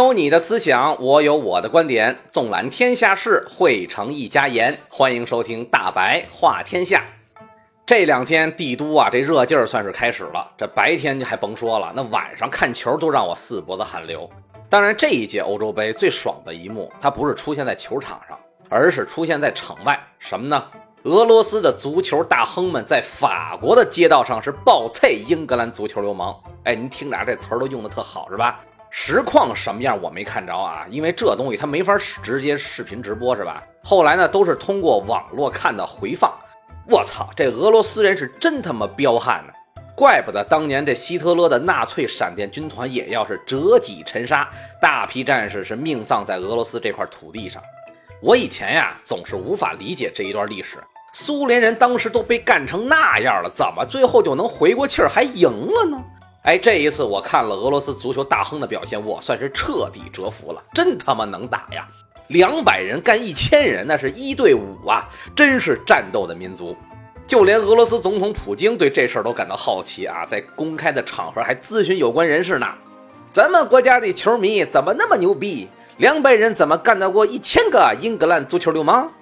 有你的思想，我有我的观点，纵览天下事，汇成一家言。欢迎收听大白话天下。这两天帝都啊，这热劲儿算是开始了。这白天就还甭说了，那晚上看球都让我四脖子汗流。当然，这一届欧洲杯最爽的一幕，它不是出现在球场上，而是出现在场外。什么呢？俄罗斯的足球大亨们在法国的街道上是暴啐英格兰足球流氓。哎，您听着，这词儿都用的特好，是吧？实况什么样我没看着啊，因为这东西它没法直接视频直播，是吧？后来呢，都是通过网络看的回放。我操，这俄罗斯人是真他妈彪悍呢！怪不得当年这希特勒的纳粹闪电军团也要是折戟沉沙，大批战士是命丧在俄罗斯这块土地上。我以前呀总是无法理解这一段历史，苏联人当时都被干成那样了，怎么最后就能回过气儿还赢了呢？哎，这一次我看了俄罗斯足球大亨的表现，我算是彻底折服了，真他妈能打呀！两百人干一千人，那是一对五啊，真是战斗的民族。就连俄罗斯总统普京对这事儿都感到好奇啊，在公开的场合还咨询有关人士呢。咱们国家的球迷怎么那么牛逼？两百人怎么干得过一千个英格兰足球流氓？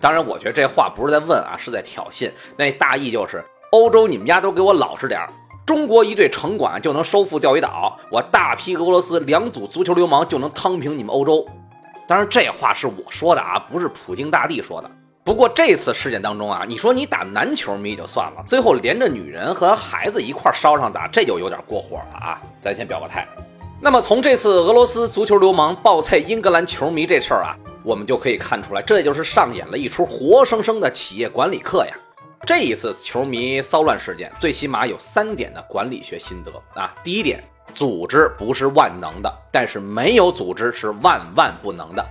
当然，我觉得这话不是在问啊，是在挑衅。那大意就是，欧洲你们家都给我老实点儿。中国一队城管就能收复钓鱼岛，我大批俄罗斯两组足球流氓就能趟平你们欧洲。当然，这话是我说的啊，不是普京大帝说的。不过这次事件当中啊，你说你打男球迷就算了，最后连着女人和孩子一块烧上打，这就有点过火了啊！咱先表个态。那么从这次俄罗斯足球流氓暴菜英格兰球迷这事儿啊，我们就可以看出来，这就是上演了一出活生生的企业管理课呀。这一次球迷骚乱事件，最起码有三点的管理学心得啊。第一点，组织不是万能的，但是没有组织是万万不能的。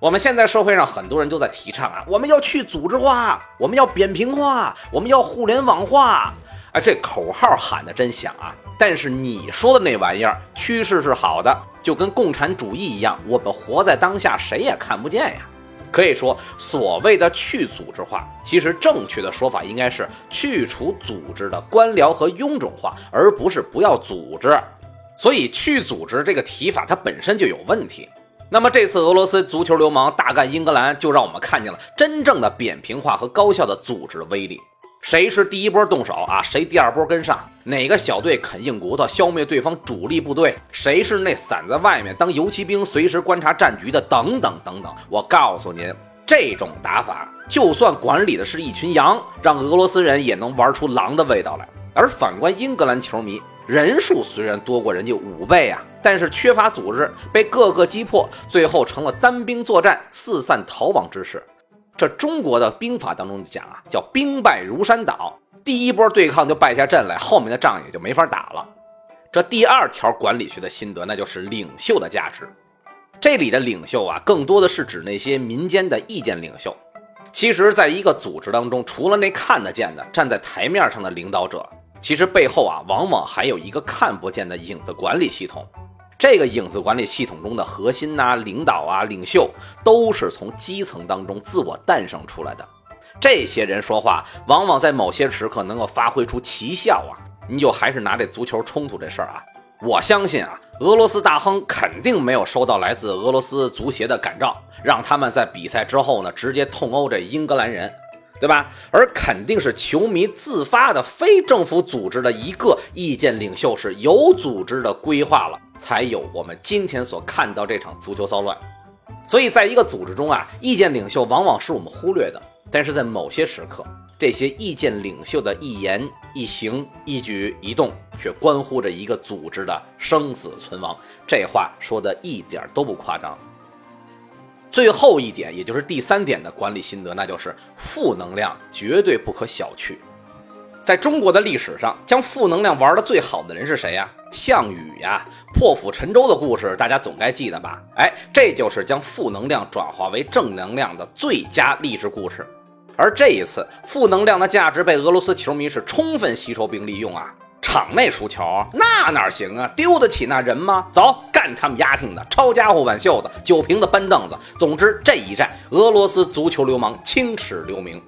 我们现在社会上很多人都在提倡啊，我们要去组织化，我们要扁平化，我们要互联网化。哎，这口号喊的真响啊！但是你说的那玩意儿，趋势是好的，就跟共产主义一样，我们活在当下，谁也看不见呀。可以说，所谓的去组织化，其实正确的说法应该是去除组织的官僚和臃肿化，而不是不要组织。所以，去组织这个提法它本身就有问题。那么，这次俄罗斯足球流氓大干英格兰，就让我们看见了真正的扁平化和高效的组织威力。谁是第一波动手啊？谁第二波跟上？哪个小队啃硬骨头消灭对方主力部队？谁是那散在外面当游骑兵随时观察战局的？等等等等。我告诉您，这种打法，就算管理的是一群羊，让俄罗斯人也能玩出狼的味道来。而反观英格兰球迷，人数虽然多过人家五倍啊，但是缺乏组织，被各个击破，最后成了单兵作战、四散逃亡之势。这中国的兵法当中就讲啊，叫兵败如山倒，第一波对抗就败下阵来，后面的仗也就没法打了。这第二条管理学的心得，那就是领袖的价值。这里的领袖啊，更多的是指那些民间的意见领袖。其实，在一个组织当中，除了那看得见的站在台面上的领导者，其实背后啊，往往还有一个看不见的影子管理系统。这个影子管理系统中的核心呐，领导啊，领袖都是从基层当中自我诞生出来的。这些人说话，往往在某些时刻能够发挥出奇效啊！你就还是拿这足球冲突这事儿啊，我相信啊，俄罗斯大亨肯定没有收到来自俄罗斯足协的感召，让他们在比赛之后呢，直接痛殴这英格兰人。对吧？而肯定是球迷自发的非政府组织的一个意见领袖是有组织的规划了，才有我们今天所看到这场足球骚乱。所以，在一个组织中啊，意见领袖往往是我们忽略的，但是在某些时刻，这些意见领袖的一言一行、一举一动，却关乎着一个组织的生死存亡。这话说的一点都不夸张。最后一点，也就是第三点的管理心得，那就是负能量绝对不可小觑。在中国的历史上，将负能量玩的最好的人是谁呀？项羽呀，破釜沉舟的故事大家总该记得吧？哎，这就是将负能量转化为正能量的最佳励志故事。而这一次，负能量的价值被俄罗斯球迷是充分吸收并利用啊。场内输球那哪行啊？丢得起那人吗？走，干他们丫挺的！抄家伙挽袖子，酒瓶子搬凳子。总之，这一战，俄罗斯足球流氓青史留名。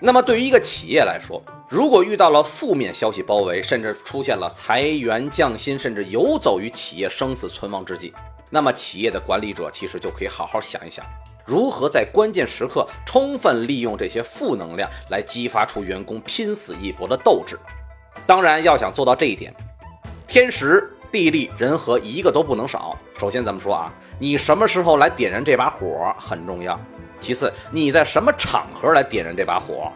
那么，对于一个企业来说，如果遇到了负面消息包围，甚至出现了裁员降薪，甚至游走于企业生死存亡之际，那么企业的管理者其实就可以好好想一想，如何在关键时刻充分利用这些负能量，来激发出员工拼死一搏的斗志。当然，要想做到这一点，天时。地利人和一个都不能少。首先，咱们说啊，你什么时候来点燃这把火很重要。其次，你在什么场合来点燃这把火？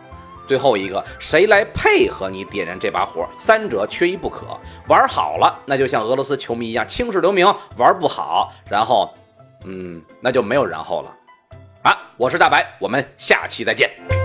最后一个，谁来配合你点燃这把火？三者缺一不可。玩好了，那就像俄罗斯球迷一样青史留名；玩不好，然后，嗯，那就没有然后了。啊，我是大白，我们下期再见。